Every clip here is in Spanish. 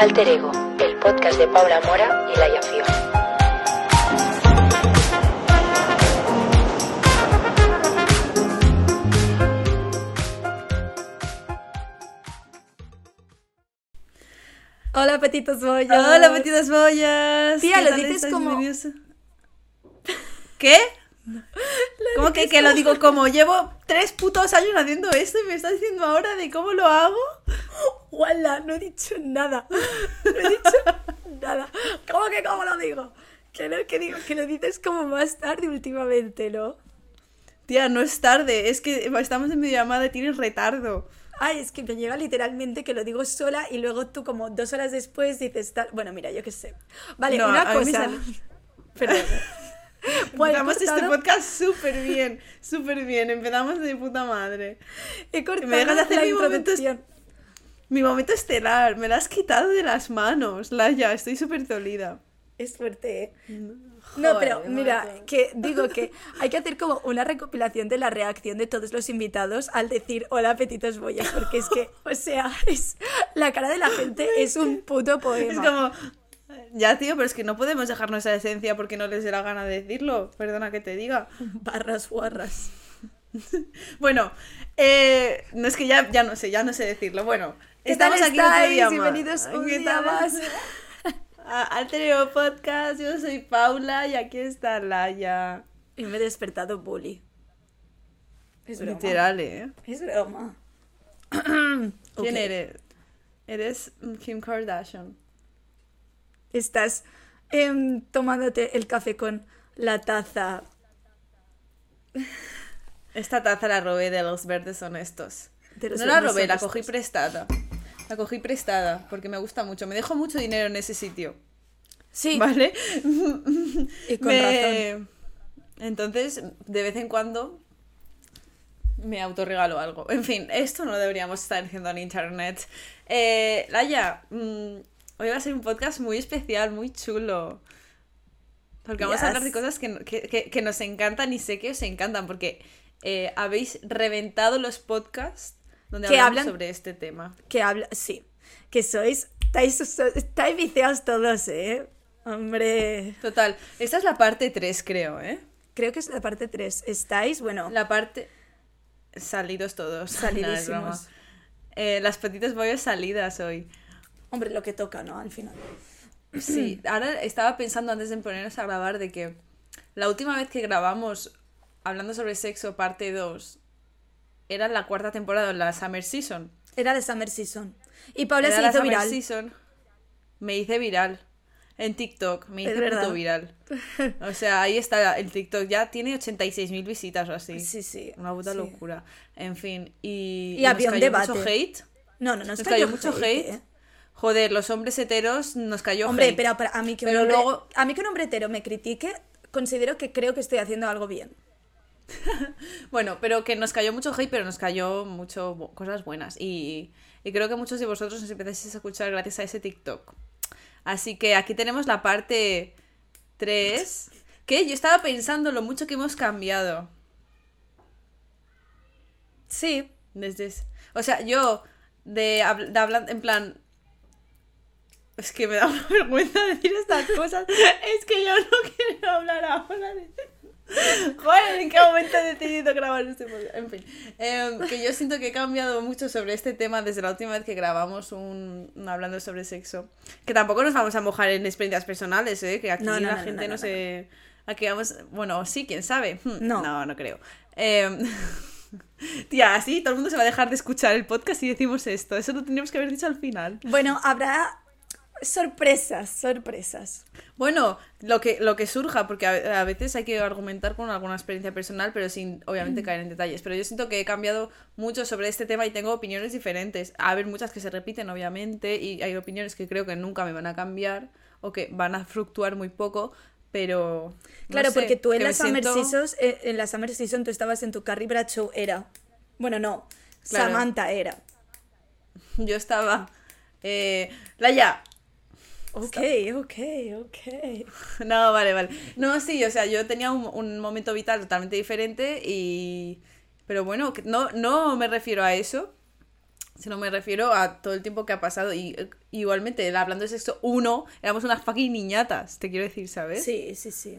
Alter Ego, el podcast de Paula Mora y Laia Fior. Hola, petitos bollas. Hola, petitas bollas. Tía, ¿Qué lo dices como- ¿Qué? ¿Cómo que, que lo digo como llevo tres putos años haciendo esto y me estás diciendo ahora de cómo lo hago? Hola, no he dicho nada. No he dicho nada. ¿Cómo que cómo lo digo? Que no, que digo, que lo dices como más tarde últimamente, ¿no? Tía, no es tarde, es que estamos en videollamada y tienes retardo. Ay, es que me llega literalmente que lo digo sola y luego tú como dos horas después dices tal... Bueno, mira, yo qué sé. Vale, No, una cosa. sale- Perdón. Bueno, he Empezamos este cortado- podcast súper bien, súper bien. Empezamos de puta madre. He cortado me dejas de hacer la mi momento introducción. Mi momento estelar, me lo has quitado de las manos, Laia, estoy súper dolida. Es fuerte, ¿eh? No, pero mira, que digo que hay que hacer como una recopilación de la reacción de todos los invitados al decir hola petitos bollas, porque es que, o sea, es la cara de la gente es un puto poema. Es como, ya tío, pero es que no podemos dejar nuestra esencia porque no les dé la gana de decirlo, perdona que te diga. barras guarras. Bueno, eh, no es que ya, ya no sé, ya no sé decirlo. Bueno, ¿Qué estamos aquí otro día. Bienvenidos un ¿Qué día más. Al Tereo Podcast, yo soy Paula y aquí está Laia. Y me he despertado bully. Es broma. Literal, ¿eh? Es broma. ¿Quién eres? Eres Kim Kardashian. Estás em, tomándote el café con la taza. Esta taza la robé de los verdes honestos. Los no la robé, la cogí prestada. La cogí prestada porque me gusta mucho. Me dejo mucho dinero en ese sitio. Sí, ¿Vale? y con Me- razón. Entonces, de vez en cuando me autorregalo algo. En fin, esto no lo deberíamos estar diciendo en internet. Eh, Laia, mm, hoy va a ser un podcast muy especial, muy chulo. Porque vamos a hablar de cosas que, no- que- que- que nos encantan y sé que os encantan porque eh, habéis reventado los podcasts donde Que hablan- sobre este tema. Que habla, sí, que sois, estáis, estáis viciados todos, ¿eh? Hombre, Total, esta es la parte 3, creo, ¿eh? creo que es la parte 3. Estáis, bueno, La parte. Salidos todos. Es salidísimos. Eh, las petitas bollas salidas hoy. Hombre, lo que toca, ¿no? Al final. Sí, ahora estaba pensando antes de ponernos a grabar de que la última vez que grabamos hablando sobre sexo, parte 2, era la cuarta temporada, la Summer Season. Era de Summer Season. Y Paula Era se la hizo Summer viral. Season. Me hice viral. En TikTok, me hice puto viral. O sea, ahí está el TikTok. Ya tiene 86.000 visitas o así. Sí, sí. Una puta sí. locura. En fin, y, Y nos había un cayó debate. mucho hate. No, no, nos, Nos cayó mucho hate. ¿eh? Joder, los hombres heteros nos cayó Hombre, hate. pero para- a mí que un Pero hombre, luego- a mí que un hombre hetero me critique, considero que creo que estoy haciendo algo bien. Bueno, pero que nos cayó mucho hate, pero nos cayó mucho cosas buenas. Y, y creo que muchos de vosotros nos empezáis a escuchar gracias a ese TikTok. Así que aquí tenemos la parte 3. Que yo estaba pensando lo mucho que hemos cambiado. Sí. Desde O sea, yo de, de hablar en plan... Es que me da vergüenza decir estas cosas. Es que yo no quiero hablar ahora de... Joder, ¿en qué momento he decidido grabar este podcast? En fin, em, que yo siento que he cambiado mucho sobre este tema desde la última vez que grabamos un, un hablando sobre sexo. Que tampoco nos vamos a mojar en experiencias personales, ¿eh? Que aquí No, no, la no, gente no, se... Aquí vamos... Bueno, sí, quién sabe. Hmm, No. No, no creo. Em, Tía, así todo el mundo se va a dejar de escuchar el podcast y decimos esto. Eso lo tendríamos que haber dicho al final. Bueno, habrá sorpresas, sorpresas. Bueno, lo que, lo que surja, porque a, a veces hay que argumentar con alguna experiencia personal, pero sin Mm. obviamente caer en detalles. Pero yo siento que he cambiado mucho sobre este tema y tengo opiniones diferentes. A ver, muchas que se repiten, obviamente, y hay opiniones que creo que nunca me van a cambiar o que van a fluctuar muy poco, pero... no Claro, sé, porque tú en la, me Summer siento- Seasons, eh, en la Summer Season tú estabas en tu Carrie Bradshaw era. Bueno, no, Claro. Samantha era. Yo estaba... Eh, Laia, Ok, ok, ok. No, vale, vale. No, sí, o sea, yo tenía un, un momento vital totalmente diferente y... Pero bueno, no, no me refiero a eso. Sino me refiero a todo el tiempo que ha pasado. Y eh, igualmente, hablando de sexo, uno, éramos unas fucking niñatas, te quiero decir, ¿sabes? Sí, sí, sí.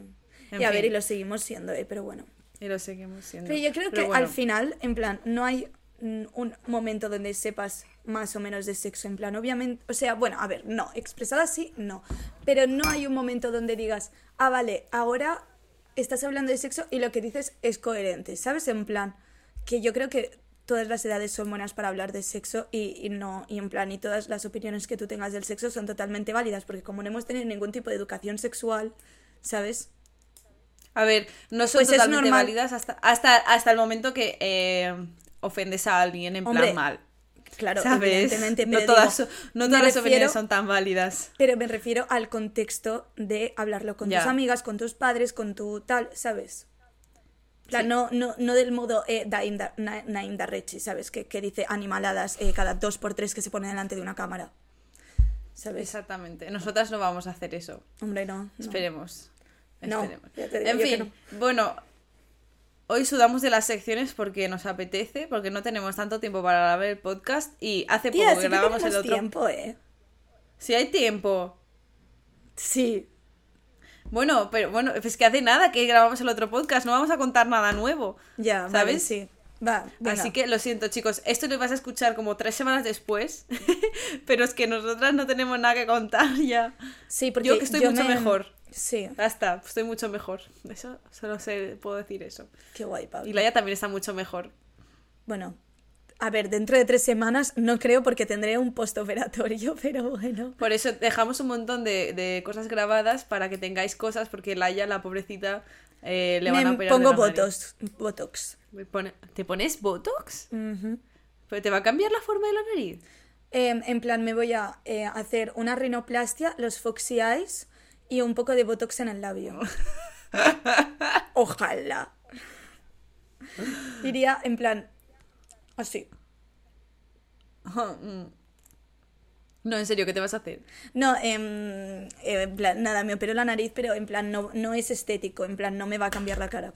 En y a ver, y lo seguimos siendo, eh, pero bueno. Y lo seguimos siendo. Pero yo creo Pero que bueno. al final, en plan, no hay un momento donde sepas más o menos de sexo, en plan, obviamente, o sea, bueno, a ver, no, expresado así, no, pero no hay un momento donde digas, ah, vale, ahora estás hablando de sexo y lo que dices es coherente, ¿sabes? En plan, que yo creo que todas las edades son buenas para hablar de sexo y, y no, y en plan, y todas las opiniones que tú tengas del sexo son totalmente válidas, porque como no hemos tenido ningún tipo de educación sexual, ¿sabes? A ver, no son Pues es totalmente válidas hasta, hasta, hasta el momento que eh, ofendes a alguien en Hombre, plan mal. Claro, ¿Sabes? evidentemente, no todas, digo, no todas las refiero- opiniones son tan válidas. Pero me refiero al contexto de hablarlo con tus amigas, con tus padres, con tu tal, ¿sabes? En plan, Sí. no, no, no del modo eh, Naim Da- Na- Naim Darrechi, ¿sabes? Que, que dice animaladas eh, cada dos por tres que se pone delante de una cámara. ¿Sabes? Exactamente. Nosotras no vamos a hacer eso. Hombre, no. Esperemos. No, Esperemos. ya te digo en fin, bueno, hoy sudamos de las secciones porque nos apetece, porque no tenemos tanto tiempo para grabar el podcast y hace Tía, poco sí que que grabamos el otro. tiempo, ¿eh? Si hay tiempo. Sí. Bueno, pero bueno, es que hace nada que grabamos el otro podcast, no vamos a contar nada nuevo. Ya, vale, ¿Sabes? sí. Va, venga. Así que lo siento, chicos. Esto lo vas a escuchar como tres semanas después. pero es que nosotras no tenemos nada que contar ya. Sí, porque yo que estoy mucho me- mejor. Sí, Ya está, estoy mucho mejor. Eso solo sé, puedo decir eso. qué guay, Pablo. Y Laia también está mucho mejor. Bueno, a ver, dentro de tres semanas no creo porque tendré un postoperatorio, pero bueno. Por eso dejamos un montón de, de cosas grabadas para que tengáis cosas, porque Laia, la pobrecita, eh, le van a operar pongo botox, botox. Pone- ¿Te pones botox? ¿Pero te va a cambiar la forma de la nariz? Em, en plan, me voy a eh, hacer una rinoplastia, los foxy eyes y un poco de botox en el labio. Ojalá. Iría en plan, así. No, en serio, ¿qué te vas a hacer? No, em, eh, en plan, nada, me opero la nariz, pero en plan, no, no es estético, en plan, no me va a cambiar la cara.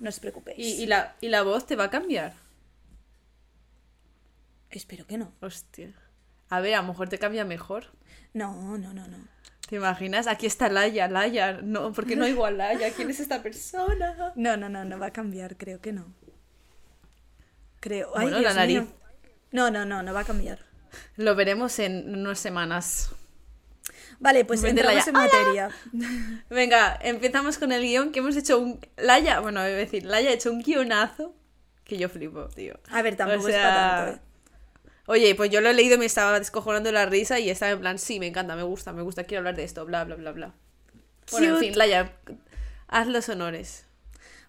No os preocupéis. ¿Y, y la, ¿Y la voz te va a cambiar? Espero que no. Hostia. A ver, a lo mejor te cambia mejor. No, no, no, no. ¿Te imaginas? Aquí está Laia, Laia. No, porque no igual Laia. ¿Quién es esta persona? No, no, no, no va a cambiar, creo que no. Creo. Ay, Bueno, Dios la nariz. mío. No, no, no, no va a cambiar. Lo veremos en unas semanas. Vale, pues Vente, entramos en materia. Venga, empezamos con el guion que hemos hecho un... Laia, bueno, voy a decir, Laia ha hecho un guionazo que yo flipo, tío. A ver, tampoco O es sea, para tanto, ¿eh? Oye, pues yo lo he leído y me estaba descojonando de la risa y estaba en plan, sí, me encanta, me gusta, me gusta, quiero hablar de esto, bla, bla, bla, bla. Bueno, en fin, Laia, haz los honores.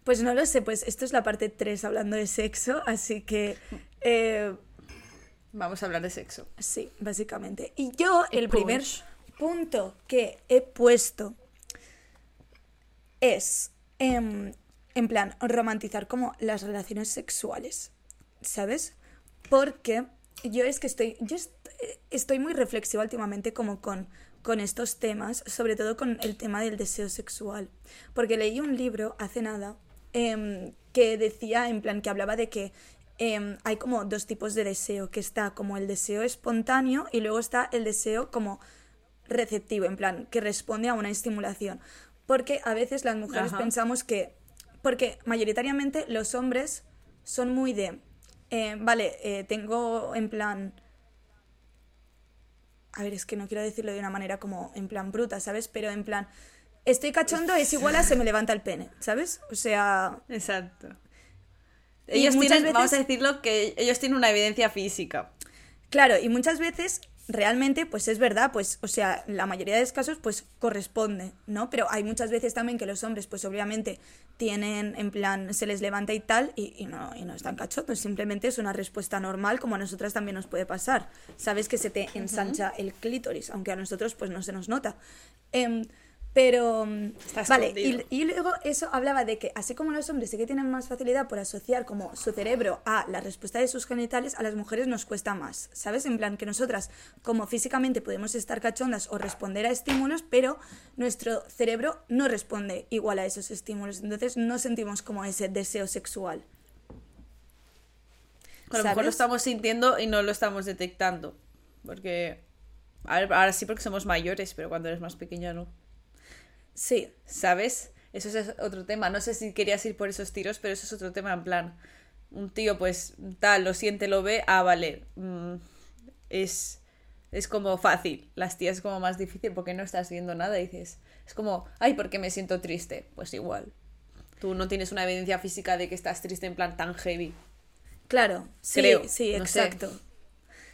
Pues no lo sé, pues esto es la parte 3 hablando de sexo, así que eh, Vamos a hablar de sexo. sí, básicamente. Y yo, el primer punto que he puesto es, em, en plan, romantizar como las relaciones sexuales, ¿sabes? Porque yo es que estoy, yo est- estoy muy reflexiva últimamente como con, con estos temas, sobre todo con el tema del deseo sexual. Porque leí un libro hace nada em, que decía, en plan, que hablaba de que em, hay como dos tipos de deseo, que está como el deseo espontáneo y luego está el deseo como receptivo, en plan, que responde a una estimulación. Porque a veces las mujeres Ajá. pensamos que, porque mayoritariamente los hombres son muy de, eh, vale, eh, tengo en plan, a ver, es que no quiero decirlo de una manera como en plan bruta, ¿sabes? Pero en plan, estoy cachondo es igual a se me levanta el pene, ¿sabes? O sea, Exacto. Ellos tienen, vamos a decirlo, que ellos tienen una evidencia física. Claro, y muchas veces realmente, pues es verdad, pues, o sea, la mayoría de los casos, pues corresponde, ¿no? Pero hay muchas veces también que los hombres, pues obviamente tienen, en plan, se les levanta y tal, y, y no, y no están cachondos, simplemente es una respuesta normal, como a nosotras también nos puede pasar. Sabes que se te ensancha el clítoris, aunque a nosotros, pues no se nos nota. Em, pero, Está vale, y, y luego eso hablaba de que así como los hombres sí que tienen más facilidad por asociar como su cerebro a la respuesta de sus genitales, a las mujeres nos cuesta más, ¿sabes? En plan que nosotras como físicamente podemos estar cachondas o responder a estímulos, pero nuestro cerebro no responde igual a esos estímulos, entonces no sentimos como ese deseo sexual. A lo mejor lo estamos sintiendo y no lo estamos detectando. Porque. ahora sí porque somos mayores, pero cuando eres más pequeña no. Sí, ¿Sabes? Eso es otro tema. No sé si querías ir por esos tiros, pero eso es otro tema. En plan, un tío, pues tal, lo siente, lo ve. Ah, vale. mm, es. Es como fácil. Las tías es como más difícil porque no estás viendo nada y dices. Es como, ay, ¿por qué me siento triste? Pues igual. Tú no tienes una evidencia física de que estás triste en plan tan heavy. Claro, sí, Creo, sí, no sé. exacto.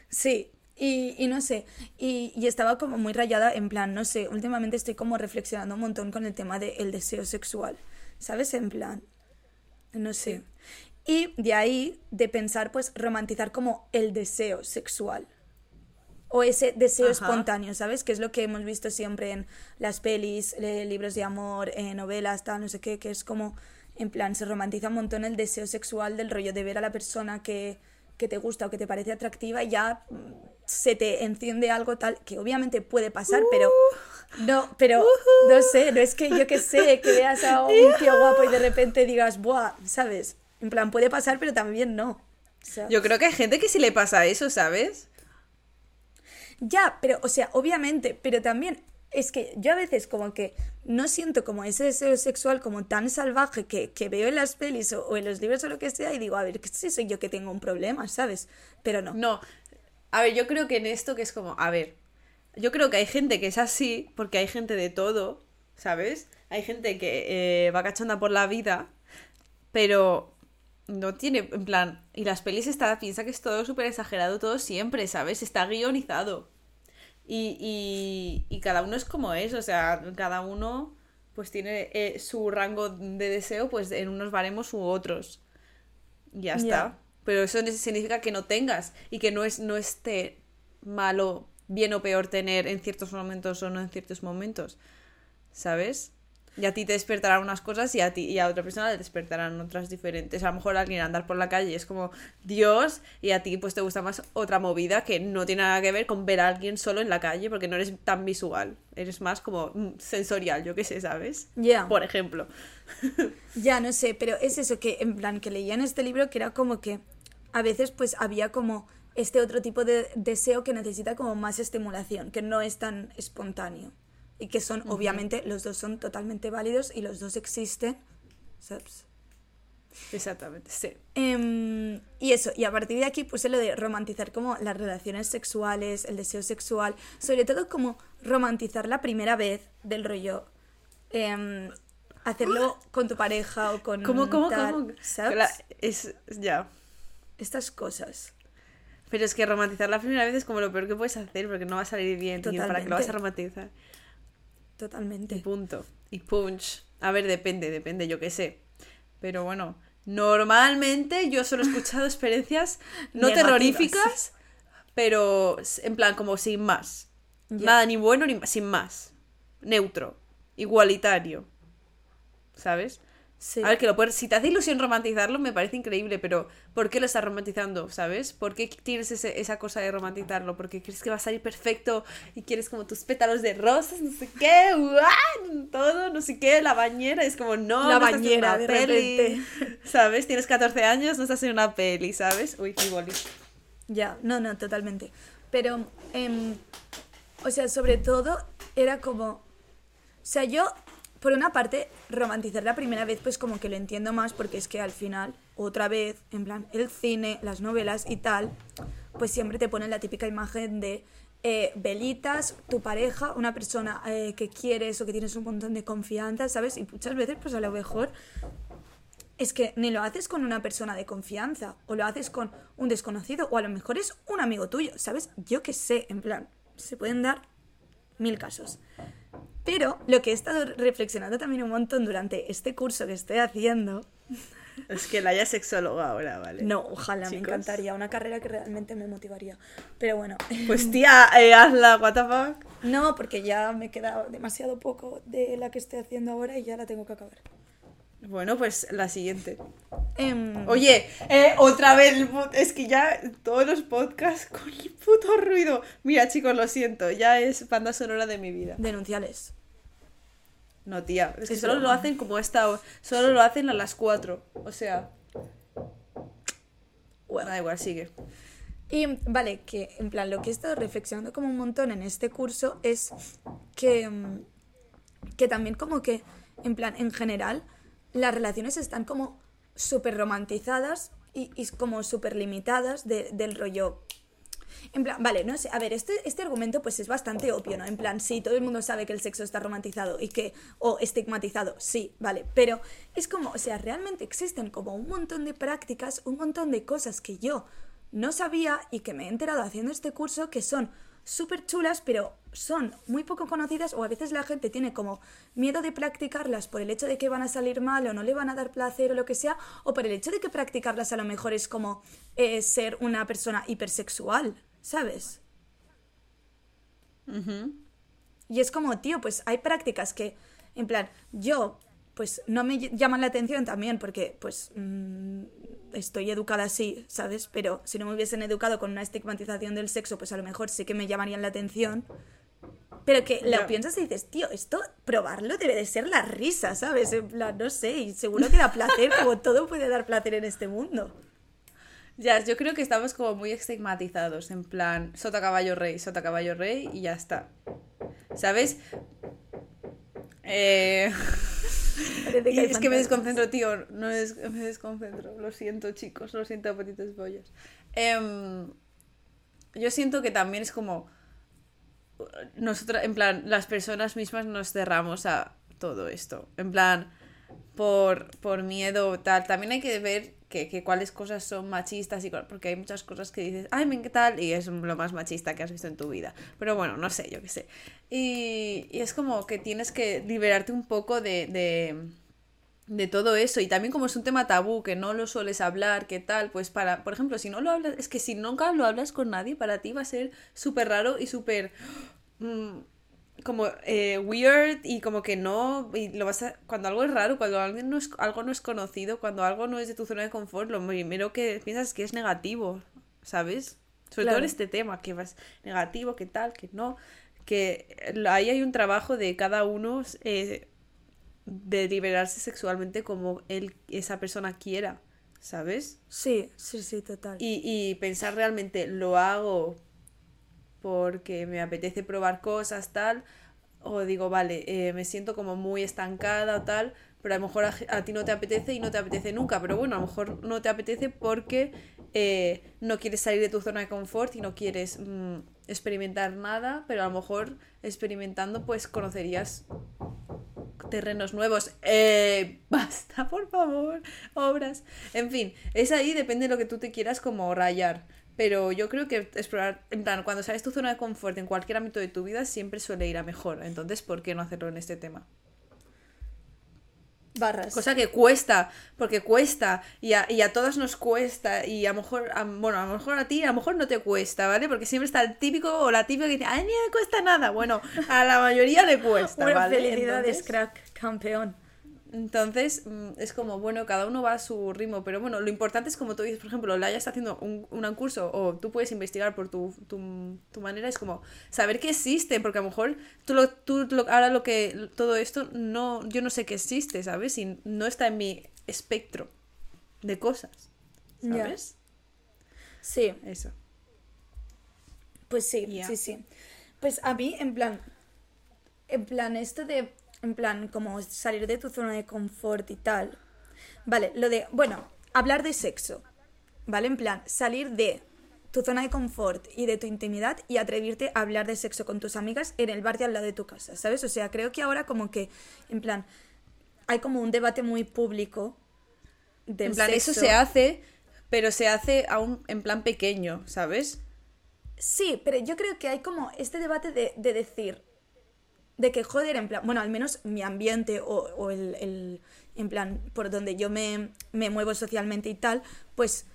Sí, y, y no sé, y, y estaba como muy rayada en plan, no sé, últimamente estoy como reflexionando un montón con el tema del deseo sexual, ¿sabes? En plan, no sé. Y de ahí, de pensar, pues, romantizar como el deseo sexual. O ese deseo Ajá. espontáneo, ¿sabes? Que es lo que hemos visto siempre en las pelis, eh, libros de amor, eh, novelas, tal, no sé qué, que es como, en plan, se romantiza un montón el deseo sexual del rollo de ver a la persona que, que te gusta o que te parece atractiva y ya mm, se te enciende algo tal, que obviamente puede pasar, pero no, pero no sé, no es que yo que sé, que veas a un tío guapo y de repente digas, ¡buah! ¿Sabes? En plan, puede pasar, pero también no. O sea, Yo creo que hay gente que sí le pasa eso, ¿sabes? Ya, pero, o sea, obviamente, pero también es que yo a veces como que no siento como ese deseo sexual como tan salvaje que, que veo en las pelis o, o en los libros o lo que sea y digo, a ver, que si soy yo que tengo un problema, ¿sabes? Pero no. No. A ver, yo creo que en esto que es como, a ver, yo creo que hay gente que es así, porque hay gente de todo, ¿sabes? Hay gente que eh, va cachonda por la vida, pero no tiene, en plan, y las pelis está, piensa que es todo súper exagerado, todo siempre, ¿sabes? Está guionizado. Y, y, y cada uno es como es, o sea, cada uno pues tiene eh, su rango de deseo pues en unos baremos u otros. Ya. está. Pero eso significa que no tengas y que no, es, no esté malo, bien o peor tener en ciertos momentos o no en ciertos momentos. ¿Sabes? Y a ti te despertarán unas cosas y a ti y a otra persona le despertarán otras diferentes. A lo mejor alguien andar por la calle es como Dios y a ti pues te gusta más otra movida que no tiene nada que ver con ver a alguien solo en la calle porque no eres tan visual. Eres más como mm, sensorial, yo qué sé, ¿sabes? Ya. Por ejemplo. Ya, no sé, pero es eso que, en plan, que leía en este libro que era como que a veces pues había como este otro tipo de deseo que necesita como más estimulación, que no es tan espontáneo. Y que son, obviamente, los dos son totalmente válidos y los dos existen. ¿sabes? Exactamente, sí. Em, y eso, y a partir de aquí puse lo de romantizar como las relaciones sexuales, el deseo sexual, sobre todo como romantizar la primera vez del rollo. em, hacerlo con tu pareja o con ¿Cómo, cómo, tal, cómo? ¿sabes? La- es, ya. Estas cosas. Pero es que romantizar la primera vez es como lo peor que puedes hacer porque no va a salir bien. tío, ¿Para qué lo vas a Totalmente. romantizar? Y Totalmente. punto. Y punch. A ver, depende, depende, yo qué sé. Pero bueno, normalmente yo solo he escuchado experiencias no Negativas. terroríficas, pero en plan como sin más. Nada ni bueno ni sin más. Neutro. Igualitario. ¿Sabes? Sí. A ver, que lo puedes, si te hace ilusión romantizarlo, me parece increíble, pero ¿por qué lo estás romantizando? ¿Sabes? ¿Por qué tienes ese- esa cosa de romantizarlo? Porque crees que va a salir perfecto y quieres como tus pétalos de rosas, no sé qué, ¡guau! todo, no sé qué, la bañera. Es como, no, La no estás en bañera, una de peli. repente. ¿Sabes? Tienes 14 años, no estás en una peli, ¿sabes? Uy, mi boli. Ya, no, no, totalmente. Pero, em, o sea, sobre todo era como, o sea, yo, por una parte, romantizar la primera vez, pues como que lo entiendo más, porque es que al final, otra vez, en plan, el cine, las novelas y tal, pues siempre te ponen la típica imagen de eh, velitas, tu pareja, una persona eh, que quieres o que tienes un montón de confianza, ¿sabes? Y muchas veces, pues a lo mejor es que ni lo haces con una persona de confianza, o lo haces con un desconocido, o a lo mejor es un amigo tuyo, ¿sabes? Yo qué sé, en plan, se pueden dar mil casos. Pero lo que he estado reflexionando también un montón durante este curso que estoy haciendo, Es que la haya sexóloga ahora, ¿vale? no, ojalá, me encantaría, una carrera que realmente me motivaría. Pero bueno, Pues tía, eh, hazla, what the fuck. no, porque ya me queda demasiado poco de la que estoy haciendo ahora y ya la tengo que acabar. Bueno, pues la siguiente. Em, Oye, eh, otra vez, es que ya todos los podcasts con el puto ruido. Mira, chicos, lo siento, ya es banda sonora de mi vida. denunciales. No, tía, es que Es solo lo hacen como esta hora, solo lo hacen a las 4. O sea. Da igual, sigue. Y vale, que en plan lo que he estado reflexionando como un montón en este curso es que, mm, que también como que, en plan, en general, las relaciones están como súper romantizadas y, y como súper limitadas de- del rollo. En plan, vale, no sé, a ver, este, este argumento pues es bastante obvio, ¿no? En plan, sí, todo el mundo sabe que el sexo está romantizado y que, o estigmatizado, sí, vale, pero es como, o sea, realmente existen como un montón de prácticas, un montón de cosas que yo no sabía y que me he enterado haciendo este curso que son súper chulas, pero son muy poco conocidas o a veces la gente tiene como miedo de practicarlas por el hecho de que van a salir mal o no le van a dar placer o lo que sea, o por el hecho de que practicarlas a lo mejor es como eh, ser una persona hipersexual, ¿sabes? Y es como, tío, pues hay prácticas que, en plan, yo, pues no me ll- llaman la atención también porque, pues, mm, estoy educada así, ¿sabes? Pero si no me hubiesen educado con una estigmatización del sexo, pues a lo mejor sí que me llamarían la atención. Pero que lo piensas y dices, tío, esto, probarlo debe de ser la risa, ¿sabes? En plan, no sé, y seguro que da placer, como todo puede dar placer en este mundo. Ya, yo creo que estamos como muy estigmatizados, en plan, sota caballo rey, sota caballo rey y ya está. ¿Sabes? Eh... Y es que me desconcentro, tío. No es, me desconcentro. Lo siento, chicos. Lo siento, petites bollas. Em, yo siento que también es como. Nosotras, en plan, las personas mismas nos cerramos a todo esto. En plan, por, por miedo, tal. También hay que ver que, que cuáles cosas son machistas y porque hay muchas cosas que dices, ay, me qué tal, y es lo más machista que has visto en tu vida. Pero bueno, no sé, yo qué sé. Y, y es como que tienes que liberarte un poco de, de, de todo eso. Y también como es un tema tabú, que no lo sueles hablar, que tal, pues para, por ejemplo, si no lo hablas, es que si nunca lo hablas con nadie, para ti va a ser súper raro y súper... mm, como eh, weird y como que no y lo vas a, cuando algo es raro cuando alguien no es, algo no es conocido cuando algo no es de tu zona de confort lo primero que piensas es que es negativo sabes sobre todo en este tema que vas negativo que tal que no que ahí hay un trabajo de cada uno eh, de liberarse sexualmente como él esa persona quiera sabes Sí, sí, sí, total. y, y pensar realmente, lo hago porque me apetece probar cosas, tal, o digo, vale, eh, me siento como muy estancada o tal, pero a lo mejor a, ti no te apetece y no te apetece nunca, pero bueno, a lo mejor no te apetece porque eh, no quieres salir de tu zona de confort y no quieres mm, experimentar nada, pero a lo mejor experimentando pues conocerías terrenos nuevos. Eh, basta, por favor, obras. En fin, es ahí, depende de lo que tú te quieras como rayar. Pero yo creo que explorar, en plan, cuando sales tu zona de confort en cualquier ámbito de tu vida, siempre suele ir a mejor. Entonces, ¿por qué no hacerlo en este tema? Barras. Cosa que cuesta, porque cuesta, y a, y a todos nos cuesta, y a lo mejor, a- bueno, a lo mejor a ti, a lo mejor no te cuesta, ¿vale? Porque siempre está el típico o la típica que dice, a mí no me cuesta nada. Bueno, a la mayoría le cuesta, Bueno, ¿vale? felicidades, Entonces- crack, campeón. Entonces, mm, es como, bueno, cada uno va a su ritmo, pero bueno, lo importante es como tú dices, por ejemplo, Laia está haciendo un, un curso o tú puedes investigar por tu, tu, tu manera, es como saber que existe, porque a lo mejor tú, lo, tú lo- ahora lo que, todo esto, no, yo no sé que existe, ¿sabes? Y no está en mi espectro de cosas. ¿sabes? Sí, Eso. Pues sí, sí, sí. Pues a mí, en plan, en plan, esto de, en plan, como salir de tu zona de confort y tal. Vale, lo de, bueno, hablar de sexo. ¿Vale? En plan, salir de tu zona de confort y de tu intimidad y atreverte a hablar de sexo con tus amigas en el bar de al lado de tu casa, ¿sabes? O sea, creo que ahora como que, en plan, hay como un debate muy público del En plan, eso se hace, pero se hace aún en plan pequeño, ¿sabes? Sí, pero yo creo que hay como este debate de, de decir, de que joder, en plan, bueno, al menos mi ambiente o, o el, el- en plan, por donde yo me, me muevo socialmente y tal, pues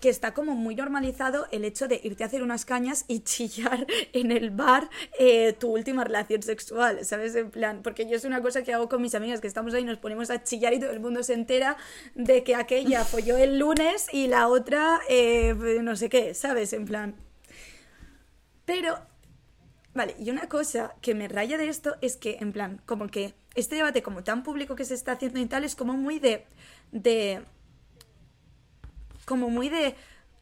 que está como muy normalizado el hecho de irte a hacer unas cañas y chillar en el bar eh, tu última relación sexual, ¿sabes? En plan, porque yo es una cosa que hago con mis amigas, que estamos ahí, nos ponemos a chillar y todo el mundo se entera de que aquella folló el lunes y la otra eh, no sé qué, ¿sabes? En plan... Pero, vale, y una cosa que me raya de esto es que, en plan, como que este debate como tan público que se está haciendo y tal es como muy de... de como muy de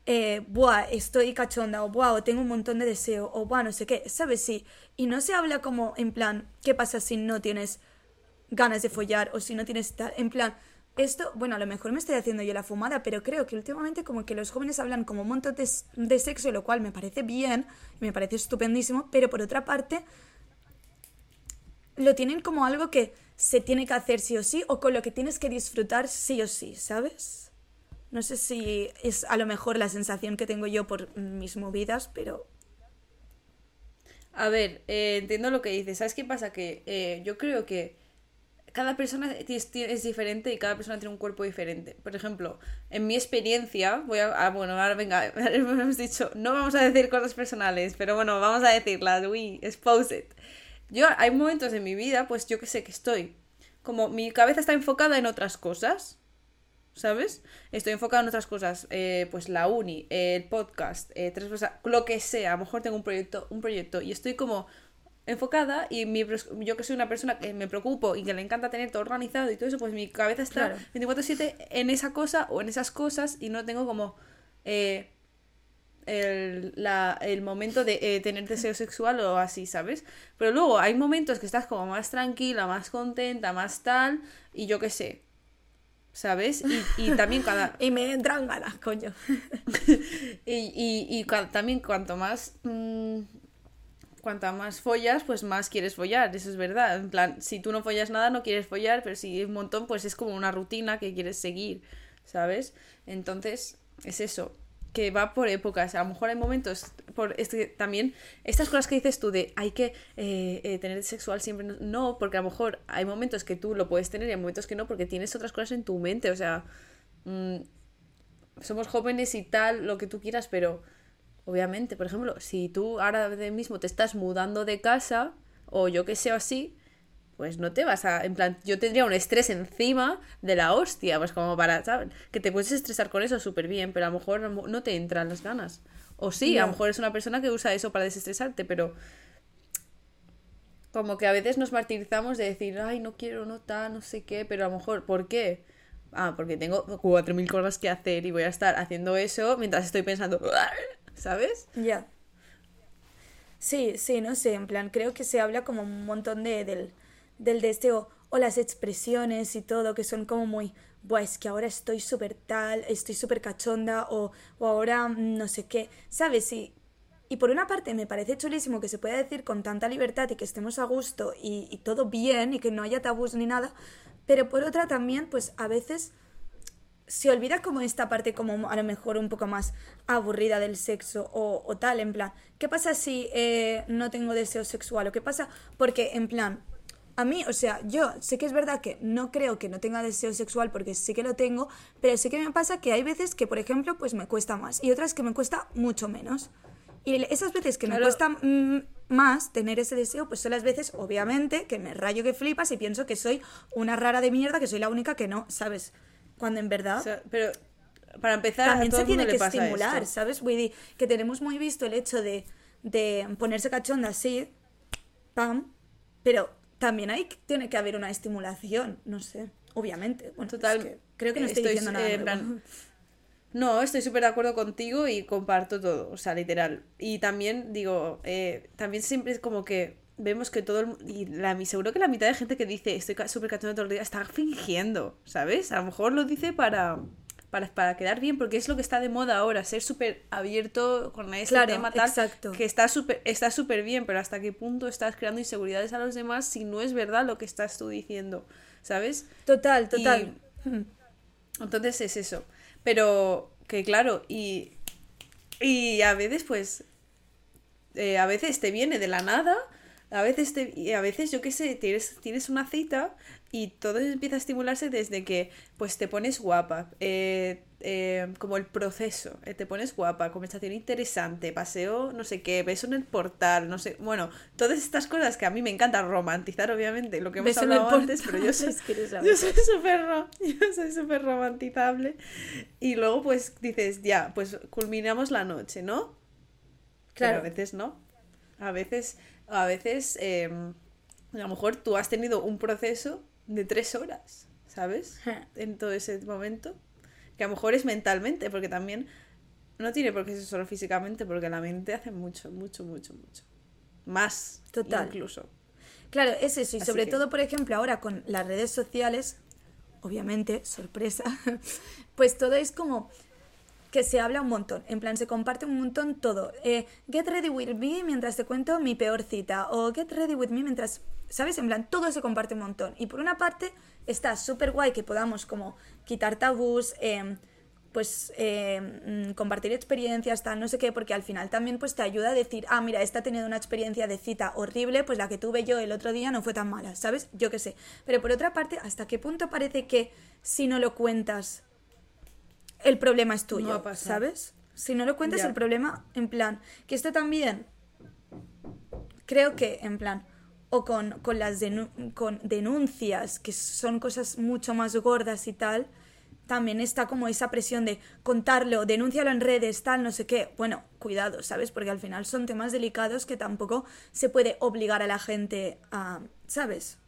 eh, buah, estoy cachonda, o buah, o tengo un montón de deseo, o buah, no sé qué, ¿sabes? Sí. Y no se habla como en plan, ¿qué pasa si no tienes ganas de follar o si no tienes tal? En plan, esto, bueno, a lo mejor me estoy haciendo yo la fumada, pero creo que últimamente como que los jóvenes hablan como un montón de, sexo, lo cual me parece bien, me parece estupendísimo, pero por otra parte lo tienen como algo que se tiene que hacer sí o sí o con lo que tienes que disfrutar sí o sí, ¿sabes? No sé si es a lo mejor la sensación que tengo yo por mis movidas, pero... A ver, eh, entiendo lo que dices. ¿Sabes qué pasa? Que eh, yo creo que cada persona es, diferente y cada persona tiene un cuerpo diferente. Por ejemplo, en mi experiencia, voy a... Ah, bueno, ahora venga, hemos dicho, no vamos a decir cosas personales, pero bueno, vamos a decirlas, we expose it. Yo hay momentos de mi vida, pues yo que sé que estoy, como mi cabeza está enfocada en otras cosas, ¿sabes? Estoy enfocada en otras cosas, eh, pues la uni, el podcast, eh, tres cosas, lo que sea, a lo mejor tengo un proyecto, un proyecto y estoy como enfocada y mi, yo que soy una persona que me preocupo y que le encanta tener todo organizado y todo eso, pues mi cabeza está 24/7 en esa cosa o en esas cosas y no tengo como... Eh, el, la, el momento de eh, tener deseo sexual o así, ¿sabes? Pero luego hay momentos que estás como más tranquila, más contenta, más tal, y yo qué sé, ¿sabes? Y, también cada... y me entran ganas, coño. y y, también cuanto más... Mmm, cuanto más follas, pues más quieres follar, eso es verdad. En plan, si tú no follas nada, no quieres follar, pero si un montón, pues es como una rutina que quieres seguir, ¿sabes? Entonces, es eso que va por épocas. A lo mejor hay momentos, por este, también, estas cosas que dices tú de hay que eh, eh, tener sexual siempre, no, porque a lo mejor hay momentos que tú lo puedes tener y hay momentos que no, porque tienes otras cosas en tu mente, o sea, mm, somos jóvenes y tal, lo que tú quieras, pero obviamente, por ejemplo, si tú ahora mismo te estás mudando de casa, o yo que sé así, pues no te vas a, en plan, yo tendría un estrés encima de la hostia, pues como para, ¿sabes? Que te puedes estresar con eso súper bien, pero a lo mejor no te entran las ganas. O sí, a lo mejor es una persona que usa eso para desestresarte, pero como que a veces nos martirizamos de decir, ay, no quiero, no tal, no sé qué, pero a lo mejor, ¿por qué? Ah, porque tengo cuatro mil cosas que hacer y voy a estar haciendo eso mientras estoy pensando, ¿sabes? Ya. Sí, sí, no sé, en plan, creo que se habla como un montón de, del del deseo o las expresiones y todo que son como muy, pues es que ahora estoy súper tal, estoy súper cachonda o, o ahora mm, no sé qué, ¿sabes? Y, y por una parte me parece chulísimo que se pueda decir con tanta libertad y que estemos a gusto y, y todo bien y que no haya tabús ni nada, pero por otra también pues a veces se olvida como esta parte como a lo mejor un poco más aburrida del sexo o, o tal, en plan, ¿qué pasa si eh, no tengo deseo sexual? ¿O qué pasa? Porque en plan, a mí, o sea, yo sé que es verdad que no creo que no tenga deseo sexual porque sí que lo tengo, pero sí que me pasa que hay veces que, por ejemplo, pues me cuesta más y otras que me cuesta mucho menos. Y esas veces que me cuesta más tener ese deseo, pues son las veces, obviamente, que me rayo que flipas y pienso que soy una rara de mierda, que soy la única que no, ¿sabes? Cuando en verdad... pero para empezar, también se tiene que estimular, ¿sabes? que tenemos muy visto el hecho de, de ponerse cachonda así, pam, pero también hay, tiene que haber una estimulación, no sé, obviamente. Bueno, Total, creo que no estoy, diciendo nada. no, estoy súper de acuerdo contigo y comparto todo, o sea, literal. Y también digo, eh, también siempre es como que vemos que todo el y la, seguro que la mitad de gente que dice estoy súper cachando todo el día está fingiendo, ¿sabes? A lo mejor lo dice para para, quedar bien, porque es lo que está de moda ahora, ser súper abierto con ese tema tal, exacto. que está súper está súper bien, pero hasta qué punto estás creando inseguridades a los demás si no es verdad lo que estás tú diciendo, ¿sabes? Total, total. entonces es eso. Pero que claro, y, y a veces pues, eh, a veces te viene de la nada, a veces, te, a veces yo qué sé, tienes, tienes una cita y todo empieza a estimularse desde que pues te pones guapa, eh, eh, como el proceso, eh, te pones guapa, conversación interesante, paseo, no sé qué, beso en el portal, no sé, bueno, todas estas cosas que a mí me encanta romantizar, obviamente, lo que hemos hablado antes, pero yo soy súper yo soy súper romantizable. Y luego pues dices, ya, pues culminamos la noche, ¿no? Claro. a veces no. A veces, a veces, em, a lo mejor tú has tenido un proceso de tres horas, ¿sabes? en todo ese momento. Que a lo mejor es mentalmente, porque también no tiene por qué ser solo físicamente, porque la mente hace mucho, mucho, mucho, mucho. Más. Total. Incluso. Claro, es eso. Y Así sobre que- todo, por ejemplo, ahora con las redes sociales, obviamente, sorpresa, pues todo es como que se habla un montón. En plan, se comparte un montón todo. Eh, get ready with me mientras te cuento mi peor cita. O get ready with me mientras... ¿Sabes? En plan, todo se comparte un montón. Y por una parte, está súper guay que podamos como quitar tabús, eh, pues mm, compartir experiencias, tal, no sé qué, porque al final también pues te ayuda a decir, ah, mira, esta ha tenido una experiencia de cita horrible, pues la que tuve yo el otro día no fue tan mala, ¿sabes? Yo qué sé. Pero por otra parte, ¿hasta qué punto parece que si no lo cuentas, el problema es tuyo. ¿sabes? Si no lo cuentas, Ya. el problema, en plan, que esto también, creo que, en plan, o con, con las con denuncias, que son cosas mucho más gordas y tal, también está como esa presión de contarlo, denúncialo en redes, tal, no sé qué. Bueno, cuidado, ¿sabes? Porque al final son temas delicados que tampoco se puede obligar a la gente a, ¿sabes?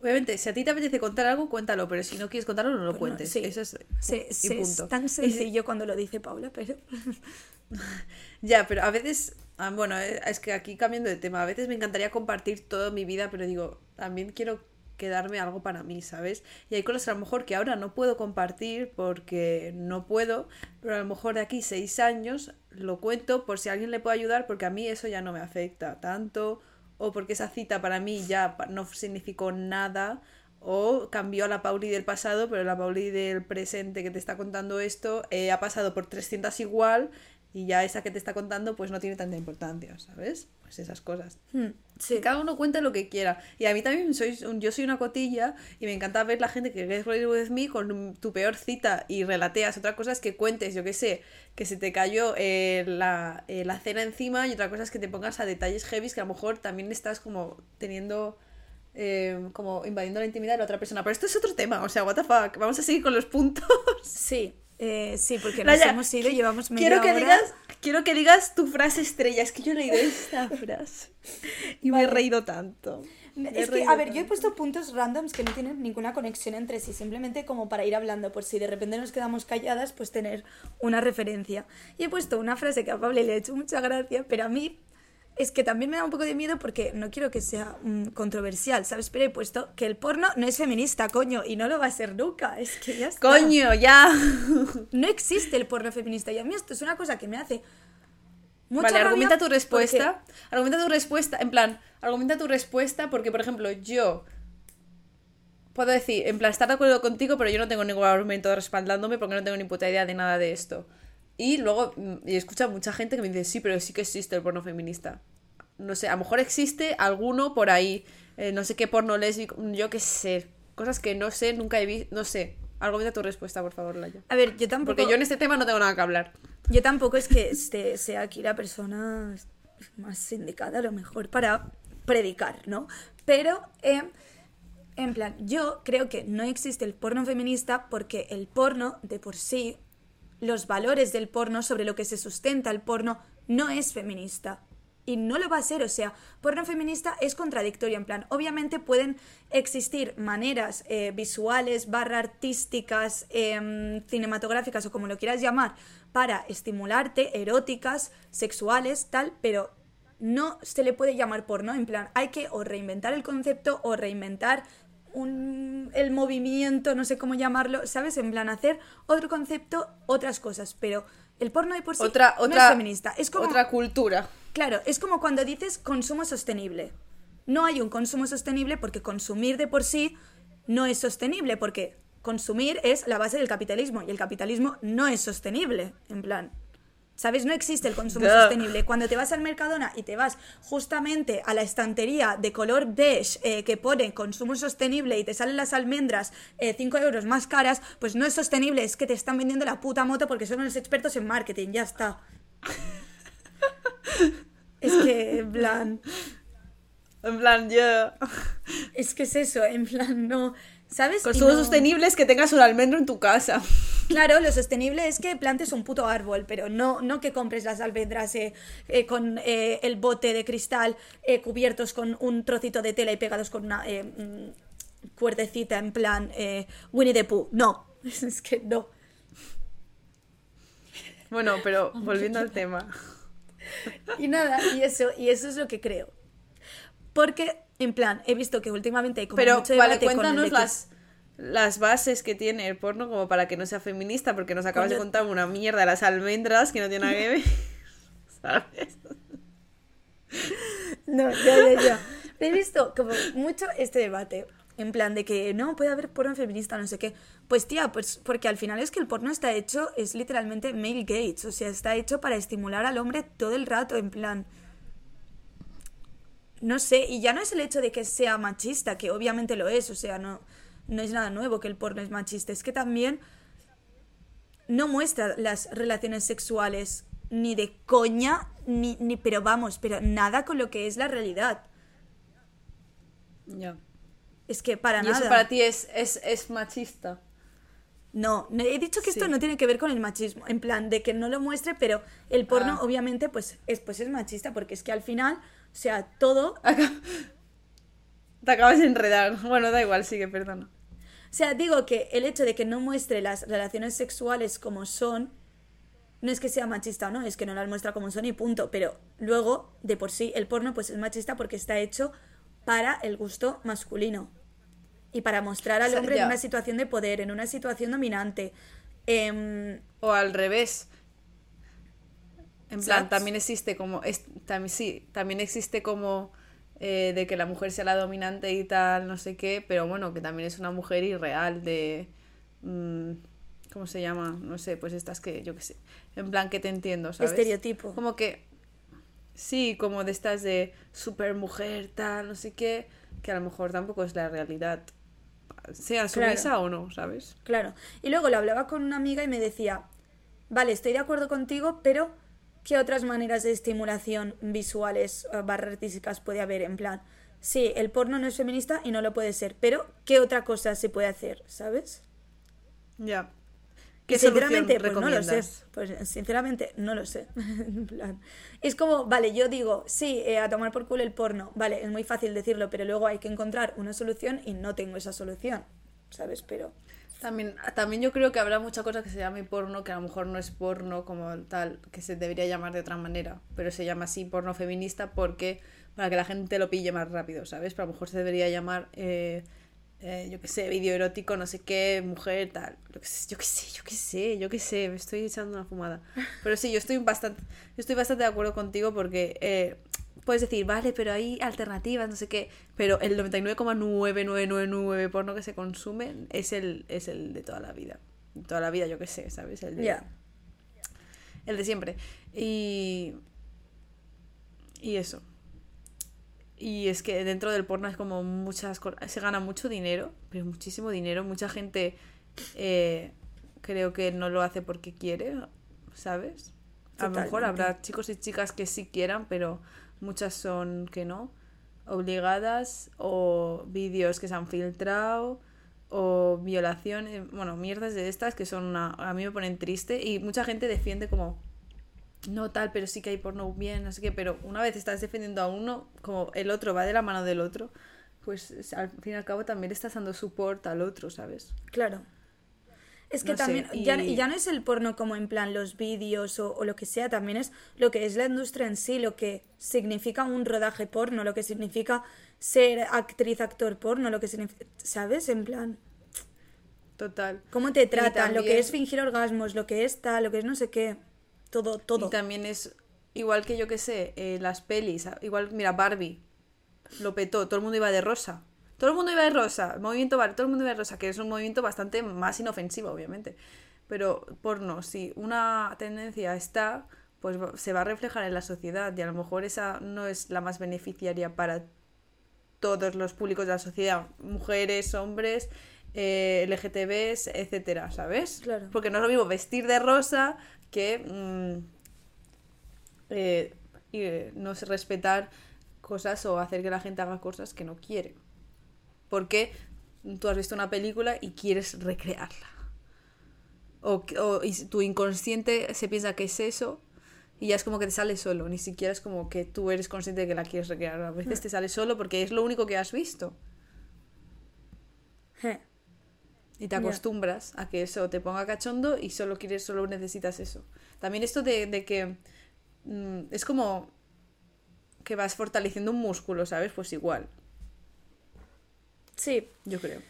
Obviamente, si a ti te apetece contar algo, cuéntalo, pero si no quieres contarlo, no lo Pues no, cuentes. sí. Eso es. Sí, punto. es tan sencillo cuando lo dice Paula, pero... Ya, pero a veces, ah, bueno, eh, es que aquí cambiando de tema, a veces me encantaría compartir toda mi vida, pero digo, también quiero quedarme algo para mí, ¿sabes? Y hay cosas a lo mejor que ahora no puedo compartir porque no puedo, pero a lo mejor de aquí seis años lo cuento por si alguien le puede ayudar, porque a mí eso ya no me afecta tanto, o porque esa cita para mí ya no significó nada, o cambió a la Pauli del pasado, pero la Pauli del presente que te está contando esto eh, ha pasado por 300 igual y ya esa que te está contando pues no tiene tanta importancia, ¿sabes? Pues esas cosas. Hmm, sí. Cada uno cuente lo que quiera. Y a mí también soy, un- yo soy una cotilla y me encanta ver la gente que get ready with me con tu peor cita y relateas. Otra cosa es que cuentes, yo qué sé, que se te cayó eh, la, eh, la cena encima y otra cosa es que te pongas a detalles heavy que a lo mejor también estás como teniendo... eh, como invadiendo la intimidad de la otra persona. Pero esto es otro tema, o sea, what the fuck. Vamos a seguir con los puntos. Sí, eh, sí, porque nos Raya, hemos ido y llevamos media Quiero que hora. digas, quiero que digas tu frase estrella. Es que yo he leído esta frase y me he reído tanto. Me he Es que, a ver, yo he puesto puntos randoms que no tienen ninguna conexión entre sí, simplemente como para ir hablando, por si de repente nos quedamos calladas, pues tener una referencia. Y he puesto una frase que a Pablo le ha hecho mucha gracia, pero a mí es que también me da un poco de miedo porque no quiero que sea mm, controversial, ¿sabes? Pero he puesto que el porno no es feminista, coño, y no lo va a ser nunca, es que ya está. Coño, ya. No existe el porno feminista y a mí esto es una cosa que me hace... Mucha vale, rabia argumenta tu porque- respuesta. Argumenta tu respuesta, en plan, argumenta tu respuesta porque, por ejemplo, yo puedo decir, en plan, estar de acuerdo contigo, pero yo no tengo ningún argumento respaldándome porque no tengo ni puta idea de nada de esto. Y luego, mm, y escucha mucha gente que me dice, sí, pero sí que existe el porno feminista. No sé, a lo mejor existe alguno por ahí, eh, no sé qué porno lésbico, yo qué sé, cosas que no sé, nunca he visto, no sé. Argumenta tu respuesta, por favor, Laia. A ver, yo tampoco... Porque yo en este tema no tengo nada que hablar. Yo tampoco es que este sea aquí la persona más indicada, a lo mejor, para predicar, ¿no? Pero, eh, en plan, yo creo que no existe el porno feminista porque el porno, de por sí, los valores del porno, sobre lo que se sustenta el porno, no es feminista. Y no lo va a ser, o sea, porno feminista es contradictorio, en plan, obviamente pueden existir maneras eh, visuales, barra artísticas, em, cinematográficas o como lo quieras llamar, para estimularte, eróticas, sexuales, tal, pero no se le puede llamar porno, en plan, hay que o reinventar el concepto o reinventar un- el movimiento, no sé cómo llamarlo, ¿sabes? En plan, hacer otro concepto, otras cosas, pero el porno de por sí Otra, no otra, es feminista. Es como, otra cultura. Claro, es como cuando dices consumo sostenible. No hay un consumo sostenible porque consumir de por sí no es sostenible, porque consumir es la base del capitalismo y el capitalismo no es sostenible, en plan. ¿Sabes? No existe el consumo Duh. sostenible. Cuando te vas al Mercadona y te vas justamente a la estantería de color beige eh, que pone consumo sostenible y te salen las almendras 5 euros más caras, pues no es sostenible, es que te están vendiendo la puta moto porque son los expertos en marketing, ya está. es que, en plan, En plan, yo. es que es eso, en plan, no. ¿Sabes? Consumo no- sostenible es que tengas un almendro en tu casa. Claro, lo sostenible es que plantes un puto árbol, pero no, no que compres las almendras eh, eh, con eh, el bote de cristal cubiertos con un trocito de tela y pegados con una mm, cuerdecita en plan eh, Winnie the Pooh. No, es que no. Bueno, pero volviendo al tema. Y nada, y eso, y eso es lo que creo. Porque, en plan, he visto que últimamente hay como Pero, mucho vale, debate con el cuéntanos de que- las, las bases que tiene el porno como para que no sea feminista, porque nos acabas de contar una mierda de las almendras que no tiene nada que ver. ¿Sabes? No, ya, ya, ya. He visto como mucho este debate. En plan de que no puede haber porno feminista, no sé qué. Pues tía, pues porque al final es que el porno está hecho, es literalmente male gates. O sea, está hecho para estimular al hombre todo el rato, en plan. No sé, y ya no es el hecho de que sea machista, que obviamente lo es, o sea, no, no es nada nuevo que el porno es machista, es que también no muestra las relaciones sexuales ni de coña, ni, ni pero vamos, pero nada con lo que es la realidad. Ya. Es que para Y nada. eso para ti es, es, es machista. No, he dicho que esto no tiene que ver con el machismo, en plan de que no lo muestre, pero el porno Ah. obviamente pues es, pues es machista porque es que al final, o sea, todo, Acá- Te acabas de enredar. Bueno, da igual, sigue, perdona. O sea, digo que el hecho de que no muestre las relaciones sexuales como son, no es que sea machista o no, es que no las muestra como son y punto, pero luego, de por sí, el porno pues es machista porque está hecho para el gusto masculino y para mostrar al O sea, hombre en una situación de poder, en una situación dominante. Em, O al revés. En plan, ¿Sabes? también existe como. Es, también, sí, también existe como. Eh, de que la mujer sea la dominante y tal, no sé qué, pero bueno, que también es una mujer irreal de. mm, ¿Cómo se llama? No sé, pues estas que yo qué sé. En plan, que te entiendo, ¿sabes? Estereotipo. Como que. Sí, como de estas de super mujer, tal, no sé qué, que a lo mejor tampoco es la realidad. Sea Claro. sumisa o no, ¿sabes? Claro. Y luego lo hablaba con una amiga y me decía, vale, estoy de acuerdo contigo, pero ¿qué otras maneras de estimulación visuales eh, barra artísticas puede haber? En plan, sí, el porno no es feminista y no lo puede ser, pero ¿qué otra cosa se puede hacer? ¿Sabes? Ya. Que ¿Qué solución sinceramente, pues no lo sé. Pues sinceramente, no lo sé. En plan, es como, vale, yo digo, sí, eh, a tomar por culo el porno. Vale, es muy fácil decirlo, pero luego hay que encontrar una solución y no tengo esa solución. ¿Sabes? Pero. También, también yo creo que habrá mucha cosa que se llame porno, que a lo mejor no es porno como tal, que se debería llamar de otra manera, pero se llama así porno feminista porque para que la gente lo pille más rápido, ¿sabes? Pero a lo mejor se debería llamar, eh, eh, yo qué sé, vídeo erótico, no sé qué, mujer, tal. Yo qué sé, yo qué sé, yo qué sé, yo qué sé, me estoy echando una fumada. Pero sí, yo estoy bastante, yo estoy bastante de acuerdo contigo porque eh, puedes decir, vale, pero hay alternativas, no sé qué, pero el 99,9999 porno que se consume es el, es el de toda la vida. Toda la vida, yo qué sé, ¿sabes? El de, el de siempre. Y. Y eso. Y es que dentro del porno es como muchas cosas. Se gana mucho dinero, pero muchísimo dinero. Mucha gente eh, creo que no lo hace porque quiere, ¿sabes? A lo mejor habrá chicos y chicas que sí quieran, pero muchas son que no. Obligadas o vídeos que se han filtrado o violaciones, bueno, mierdas de estas que son una, a mí me ponen triste y mucha gente defiende como no tal, pero sí que hay porno bien, no sé qué, pero una vez estás defendiendo a uno, como el otro va de la mano del otro, pues es- al fin y al cabo también estás dando support al otro, ¿sabes? Claro. Es que No también, ya, y- ya no es el porno como en plan los vídeos o, o lo que sea, también es lo que es la industria en sí, lo que significa un rodaje porno, lo que significa ser actriz, actor porno, lo que significa, ¿sabes? En plan, Total. cómo te tratan, lo que es fingir orgasmos, lo que es tal, lo que es no sé qué, todo, todo. Y también es igual que yo que sé, eh, las pelis, igual, mira, Barbie lo petó, todo el mundo iba de rosa. Todo el mundo iba de rosa, movimiento Barbie, todo el mundo iba de rosa, que es un movimiento bastante más inofensivo, obviamente. Pero porno, si una tendencia está, pues se va a reflejar en la sociedad y a lo mejor esa no es la más beneficiaria para todos los públicos de la sociedad, mujeres, hombres, eh, LGTBs, etcétera, ¿sabes? Claro. Porque no es lo mismo vestir de rosa que mm, eh, y, eh, no sé, respetar cosas o hacer que la gente haga cosas que no quiere. Porque tú has visto una película y quieres recrearla. O, o tu inconsciente se piensa que es eso y ya es como que te sale solo. Ni siquiera es como que tú eres consciente de que la quieres recrear. A veces te sale solo porque es lo único que has visto. Y te acostumbras a que eso te ponga cachondo y solo quieres, solo necesitas eso. También esto de, de que mm, es como que vas fortaleciendo un músculo, ¿sabes? Pues igual, Sí, yo creo.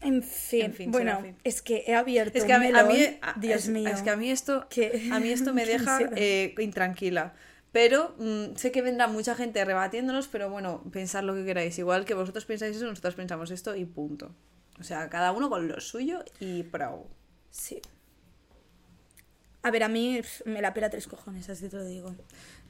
en fin. En fin, bueno, es que he abierto Es que a un a melón, mí- a- Dios es, mío. es que a mí esto, a mí esto me deja eh, intranquila. Pero mm, sé que vendrá mucha gente rebatiéndonos, pero bueno, pensad lo que queráis. Igual que vosotros pensáis eso, nosotros pensamos esto y punto. O sea, cada uno con lo suyo y pro. Sí. A ver, a mí me la pela tres cojones, así te lo digo.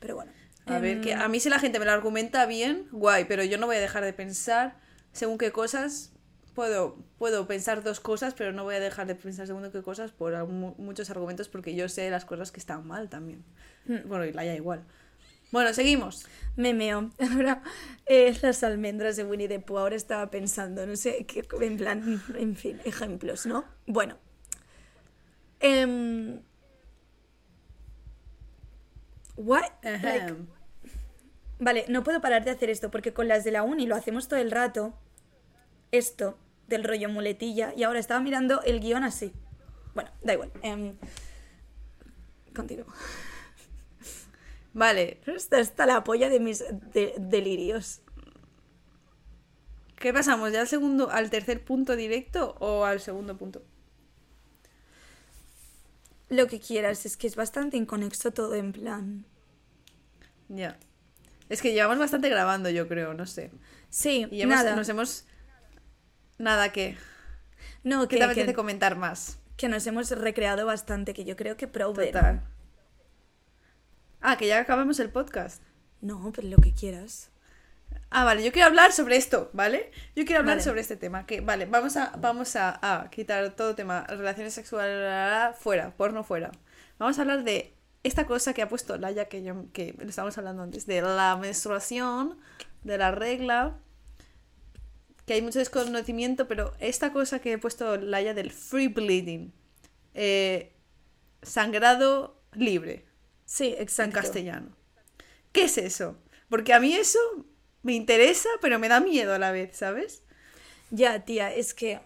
Pero bueno. A ver, que em, a mí si la gente me lo argumenta bien, guay, pero yo no voy a dejar de pensar según qué cosas. Puedo, puedo pensar dos cosas, pero no voy a dejar de pensar según qué cosas por muchos argumentos porque yo sé las cosas que están mal también. Mm. Bueno, y la ya igual. Bueno, seguimos. Me meo. Ahora, eh, las almendras de Winnie the Pooh. Ahora estaba pensando, no sé, qué, en plan, en fin, ejemplos, ¿no? Bueno. Em, what? Like. Vale, no puedo parar de hacer esto porque con las de la uni lo hacemos todo el rato. Esto, del rollo muletilla. Y ahora estaba mirando el guion así. Bueno, da igual. em, continúo. Vale, Esta está la polla de mis de- delirios. ¿qué pasamos? ¿Ya al segundo, al tercer punto directo o al segundo punto? Lo que quieras, es que es bastante inconexo todo en plan. Ya. Es que llevamos bastante grabando, yo creo, no sé. Sí, Y hemos- nada. nos hemos. Nada que. No, ¿Qué que, te apetece que, comentar más? que nos hemos recreado bastante, que yo creo que prove. ¿no? Total. Ah, que ya acabamos el podcast. No, pero lo que quieras. Ah, vale, yo quiero hablar sobre esto, ¿vale? Yo quiero hablar Vale. sobre este tema. Que, vale, vamos a, vamos a, a quitar todo tema relaciones sexuales fuera, porno fuera. Vamos a hablar de esta cosa que ha puesto Laia, que, yo, que lo estábamos hablando antes, de la menstruación, de la regla, que hay mucho desconocimiento, pero esta cosa que he puesto Laia del free bleeding, eh, sangrado libre Sí, en exacto. castellano. ¿Qué es eso? Porque a mí eso me interesa, pero me da miedo a la vez, ¿sabes? Ya, tía, es que.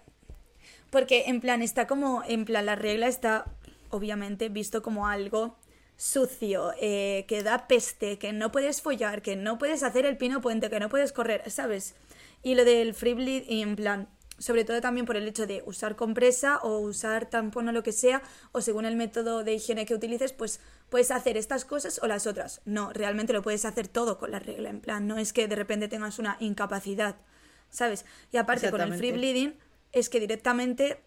Porque en plan, está como. En plan, la regla está obviamente visto como algo sucio, eh, que da peste, que no puedes follar, que no puedes hacer el pino puente, que no puedes correr, ¿sabes? Y lo del free bleed, en plan, sobre todo también por el hecho de usar compresa o usar tampón o lo que sea, o según el método de higiene que utilices, pues puedes hacer estas cosas o las otras. No, realmente lo puedes hacer todo con la regla, en plan, no es que de repente tengas una incapacidad, ¿sabes? Y aparte con el free bleeding es que directamente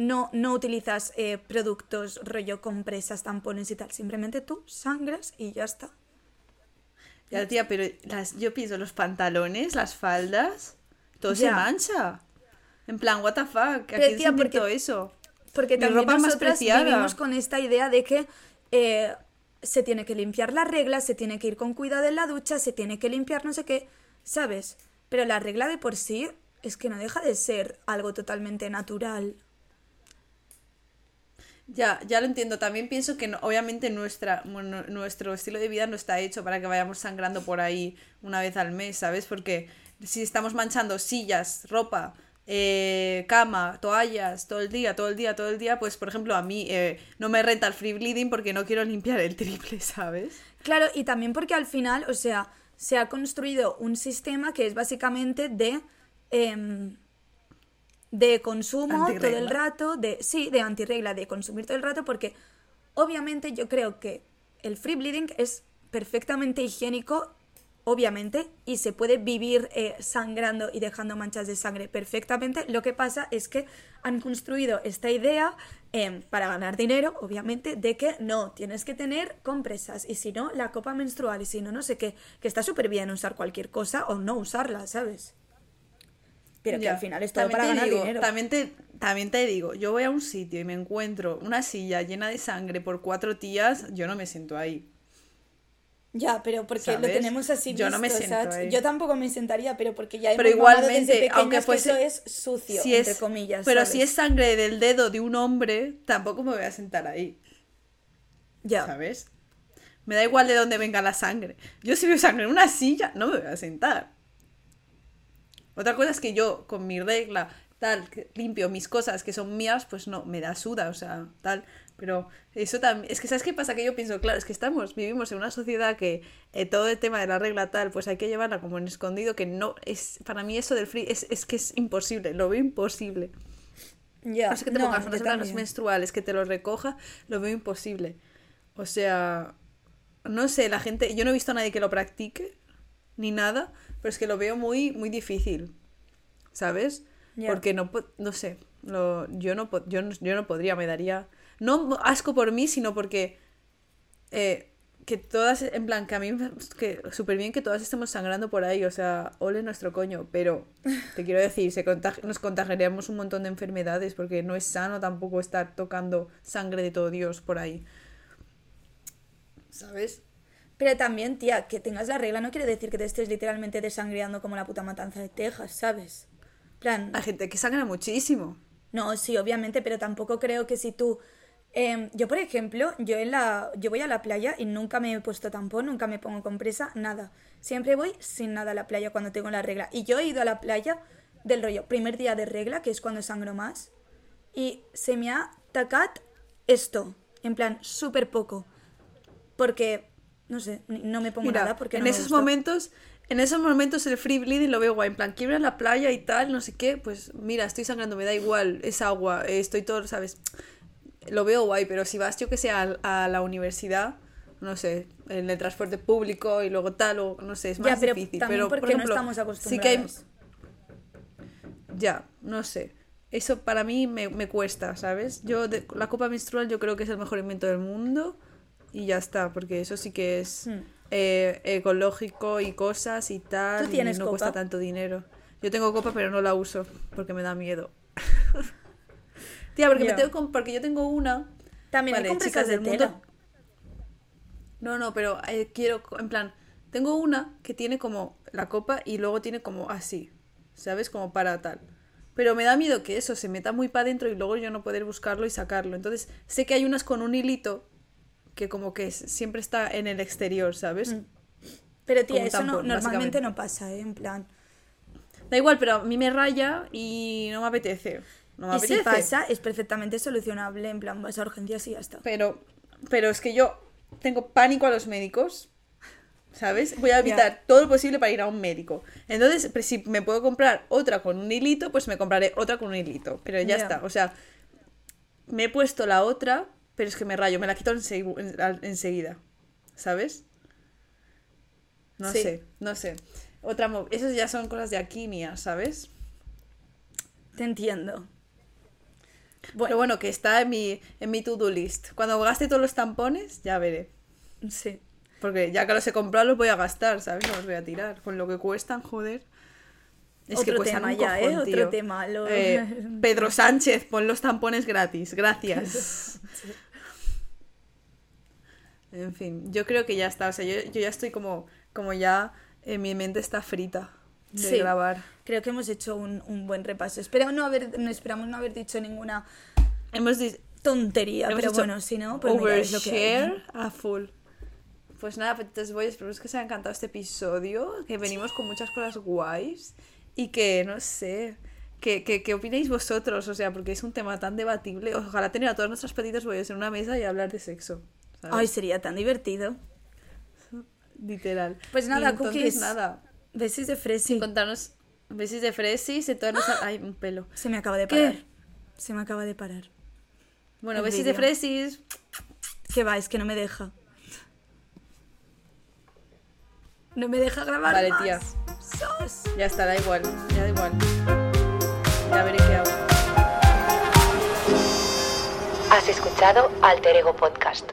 no, no utilizas eh, productos rollo compresas, tampones y tal, simplemente tú sangras y ya está. Ya, tía, pero las, yo pienso los pantalones, las faldas, todo se mancha. En plan, what the fuck, ¿a Pero, quién se tía, porque- inventó eso? Porque Mi también ropa nosotras vivimos con esta idea de que eh, se tiene que limpiar la regla, se tiene que ir con cuidado en la ducha, se tiene que limpiar no sé qué, ¿sabes? Pero la regla de por sí es que no deja de ser algo totalmente natural. Ya, ya lo entiendo. También pienso que obviamente nuestra, nuestro estilo de vida no está hecho para que vayamos sangrando por ahí una vez al mes, ¿sabes? Porque si estamos manchando sillas, ropa, eh, cama, toallas, todo el día, todo el día, todo el día, pues por ejemplo a mí eh, no me renta el free bleeding porque no quiero limpiar el triple, ¿sabes? Claro, y también porque al final, o sea, se ha construido un sistema que es básicamente de em, de consumo todo el rato, de sí, de antirregla, de consumir todo el rato, porque obviamente yo creo que el free bleeding es perfectamente higiénico, obviamente, y se puede vivir eh, sangrando y dejando manchas de sangre perfectamente. Lo que pasa es que han construido esta idea em, para ganar dinero, obviamente, de que no, tienes que tener compresas, y si no, la copa menstrual, y si no, no sé qué, que está súper bien usar cualquier cosa o no usarla, ¿sabes? Pero que al final es todo También para ganar digo- dinero. También te, también te digo, yo voy a un sitio y me encuentro una silla llena de sangre por cuatro tías, yo no me siento ahí. Ya, pero porque lo tenemos así Yo no me siento. Yo tampoco me sentaría, pero porque ya Pero igualmente, desde aunque que fuese- eso es sucio, Si es, entre comillas, pero ¿sabes? si es sangre del dedo de un hombre, tampoco me voy a sentar ahí, Ya, ¿sabes? Me da igual de dónde venga la sangre. Yo si veo sangre en una silla, no me voy a sentar. Otra cosa es que yo, con mi regla, tal, limpio mis cosas que son mías, pues no, me da suda, o sea, tal. Pero eso también, es que ¿sabes qué pasa? Que yo pienso, claro, es que estamos, vivimos en una sociedad que eh, todo el tema de la regla tal, pues hay que llevarla como en escondido, que no, es, para mí eso del free, es, es que es imposible, lo veo imposible. Ya, No sé que te no, pongas unas menstruales, que te lo recoja, lo veo imposible. O sea, no sé, la gente, yo no he visto a nadie que lo practique, ni nada, pero es que lo veo muy, muy difícil, ¿sabes? Porque no, po- no sé, lo, yo, no, po- yo, no, yo no podría, me daría, no asco por mí, sino porque eh, que todas, en plan, que a mí, que súper bien que todas estemos sangrando por ahí, o sea, ole nuestro coño, pero te quiero decir, se contagi- nos contagiaríamos un montón de enfermedades porque no es sano tampoco estar tocando sangre de todo Dios por ahí. ¿Sabes? Pero también, tía, que tengas la regla no quiere decir que te estés literalmente desangreando como la puta matanza de Texas, ¿sabes? plan, Hay gente que sangra muchísimo. No, sí, obviamente, pero tampoco creo que si tú... em, yo, por ejemplo, yo en la yo voy a la playa y nunca me he puesto tampón, nunca me pongo compresa, nada. Siempre voy sin nada a la playa cuando tengo la regla. Y yo he ido a la playa del rollo, primer día de regla, que es cuando sangro más, y se me ha tacat esto, en plan, súper poco. Porque, no sé, no me pongo Mira, nada porque en no me esos gusta. momentos, en esos momentos el free bleeding lo veo guay, en plan, quiero ir a la playa y tal, no sé qué, pues mira, estoy sangrando, me da igual, es agua, eh, estoy todo, ¿sabes? Lo veo guay, pero si vas, yo que sé, a, a la universidad, no sé, en el transporte público y luego tal, o no sé, es más Ya, pero difícil. también pero, por porque ejemplo, no estamos sí que hay, acostumbrados. ya, no sé. Eso para mí me, me cuesta, ¿sabes? Yo, de- la copa menstrual yo creo que es el mejor invento del mundo y ya está, porque eso sí que es Hmm. eh, ecológico y cosas y tal. ¿Tú tienes y no copa? cuesta tanto dinero. Yo tengo copa, pero no la uso porque me da miedo. Tía, porque, me tengo, porque yo tengo una. También Vale, hay chicas de del mundo- tela. No, no, pero eh, quiero, en plan, tengo una que tiene como la copa y luego tiene como así, ¿sabes? Como para tal. Pero me da miedo que eso se meta muy para adentro y luego yo no poder buscarlo y sacarlo. Entonces, sé que hay unas con un hilito que como que siempre está en el exterior, ¿sabes? Mm. Pero tía, como eso no- normalmente no pasa, ¿eh? En plan... Da igual, pero a mí me raya y no me apetece. No me Y si pasa, es perfectamente solucionable, en plan, vas a urgencias y ya está. Pero, pero es que yo tengo pánico a los médicos. ¿Sabes? Voy a evitar todo lo posible para ir a un médico. Entonces, si me puedo comprar otra con un hilito, pues me compraré otra con un hilito. Pero ya Ya. está. O sea, me he puesto la otra, pero es que me rayo. Me la quito enseguida. ¿Sabes? No Sí. sé, no sé. Otra Esas ya son cosas de aquí mías, ¿sabes? Te entiendo. Pero bueno, que está en mi, en mi to-do list. Cuando gaste todos los tampones, ya veré. Sí. Porque ya que los he comprado, los voy a gastar, ¿sabes? No los voy a tirar. Con lo que cuestan, joder. Es que Otro cuestan tema un ya, ¿eh? cojón, Otro tema, lo- Eh, Pedro Sánchez, pon los tampones gratis. Gracias. en fin, yo creo que ya está. O sea, yo, yo ya estoy como, como ya... eh, mi mente está frita de Sí. grabar. Creo que hemos hecho un, un buen repaso. Espero no haber, no esperamos no haber dicho ninguna Hemos tontería, Hemos pero bueno, si no, pues mira, es lo que hay. a full. Pues nada, pues voy, espero que os haya encantado este episodio, que venimos con muchas cosas guays y que, no sé, que, que, que opináis vosotros, o sea, porque es un tema tan debatible. Ojalá tener a todos nuestros petitos bollos en una mesa y hablar de sexo. ¿Sabes? Ay, sería tan divertido. Literal. Pues nada, entonces, cookies. nada, Besis de fresi. contarnos besis de todas nuestras... Ay, un pelo. Se me acaba de ¿Qué? parar. Se me acaba de parar. Bueno, El besis de fresis. Que va, es que no me deja. No me deja grabar Vale, más. tía. Sos. Ya está, da igual, ya da igual. Ya veré qué hago. Has escuchado Alter Ego Podcast.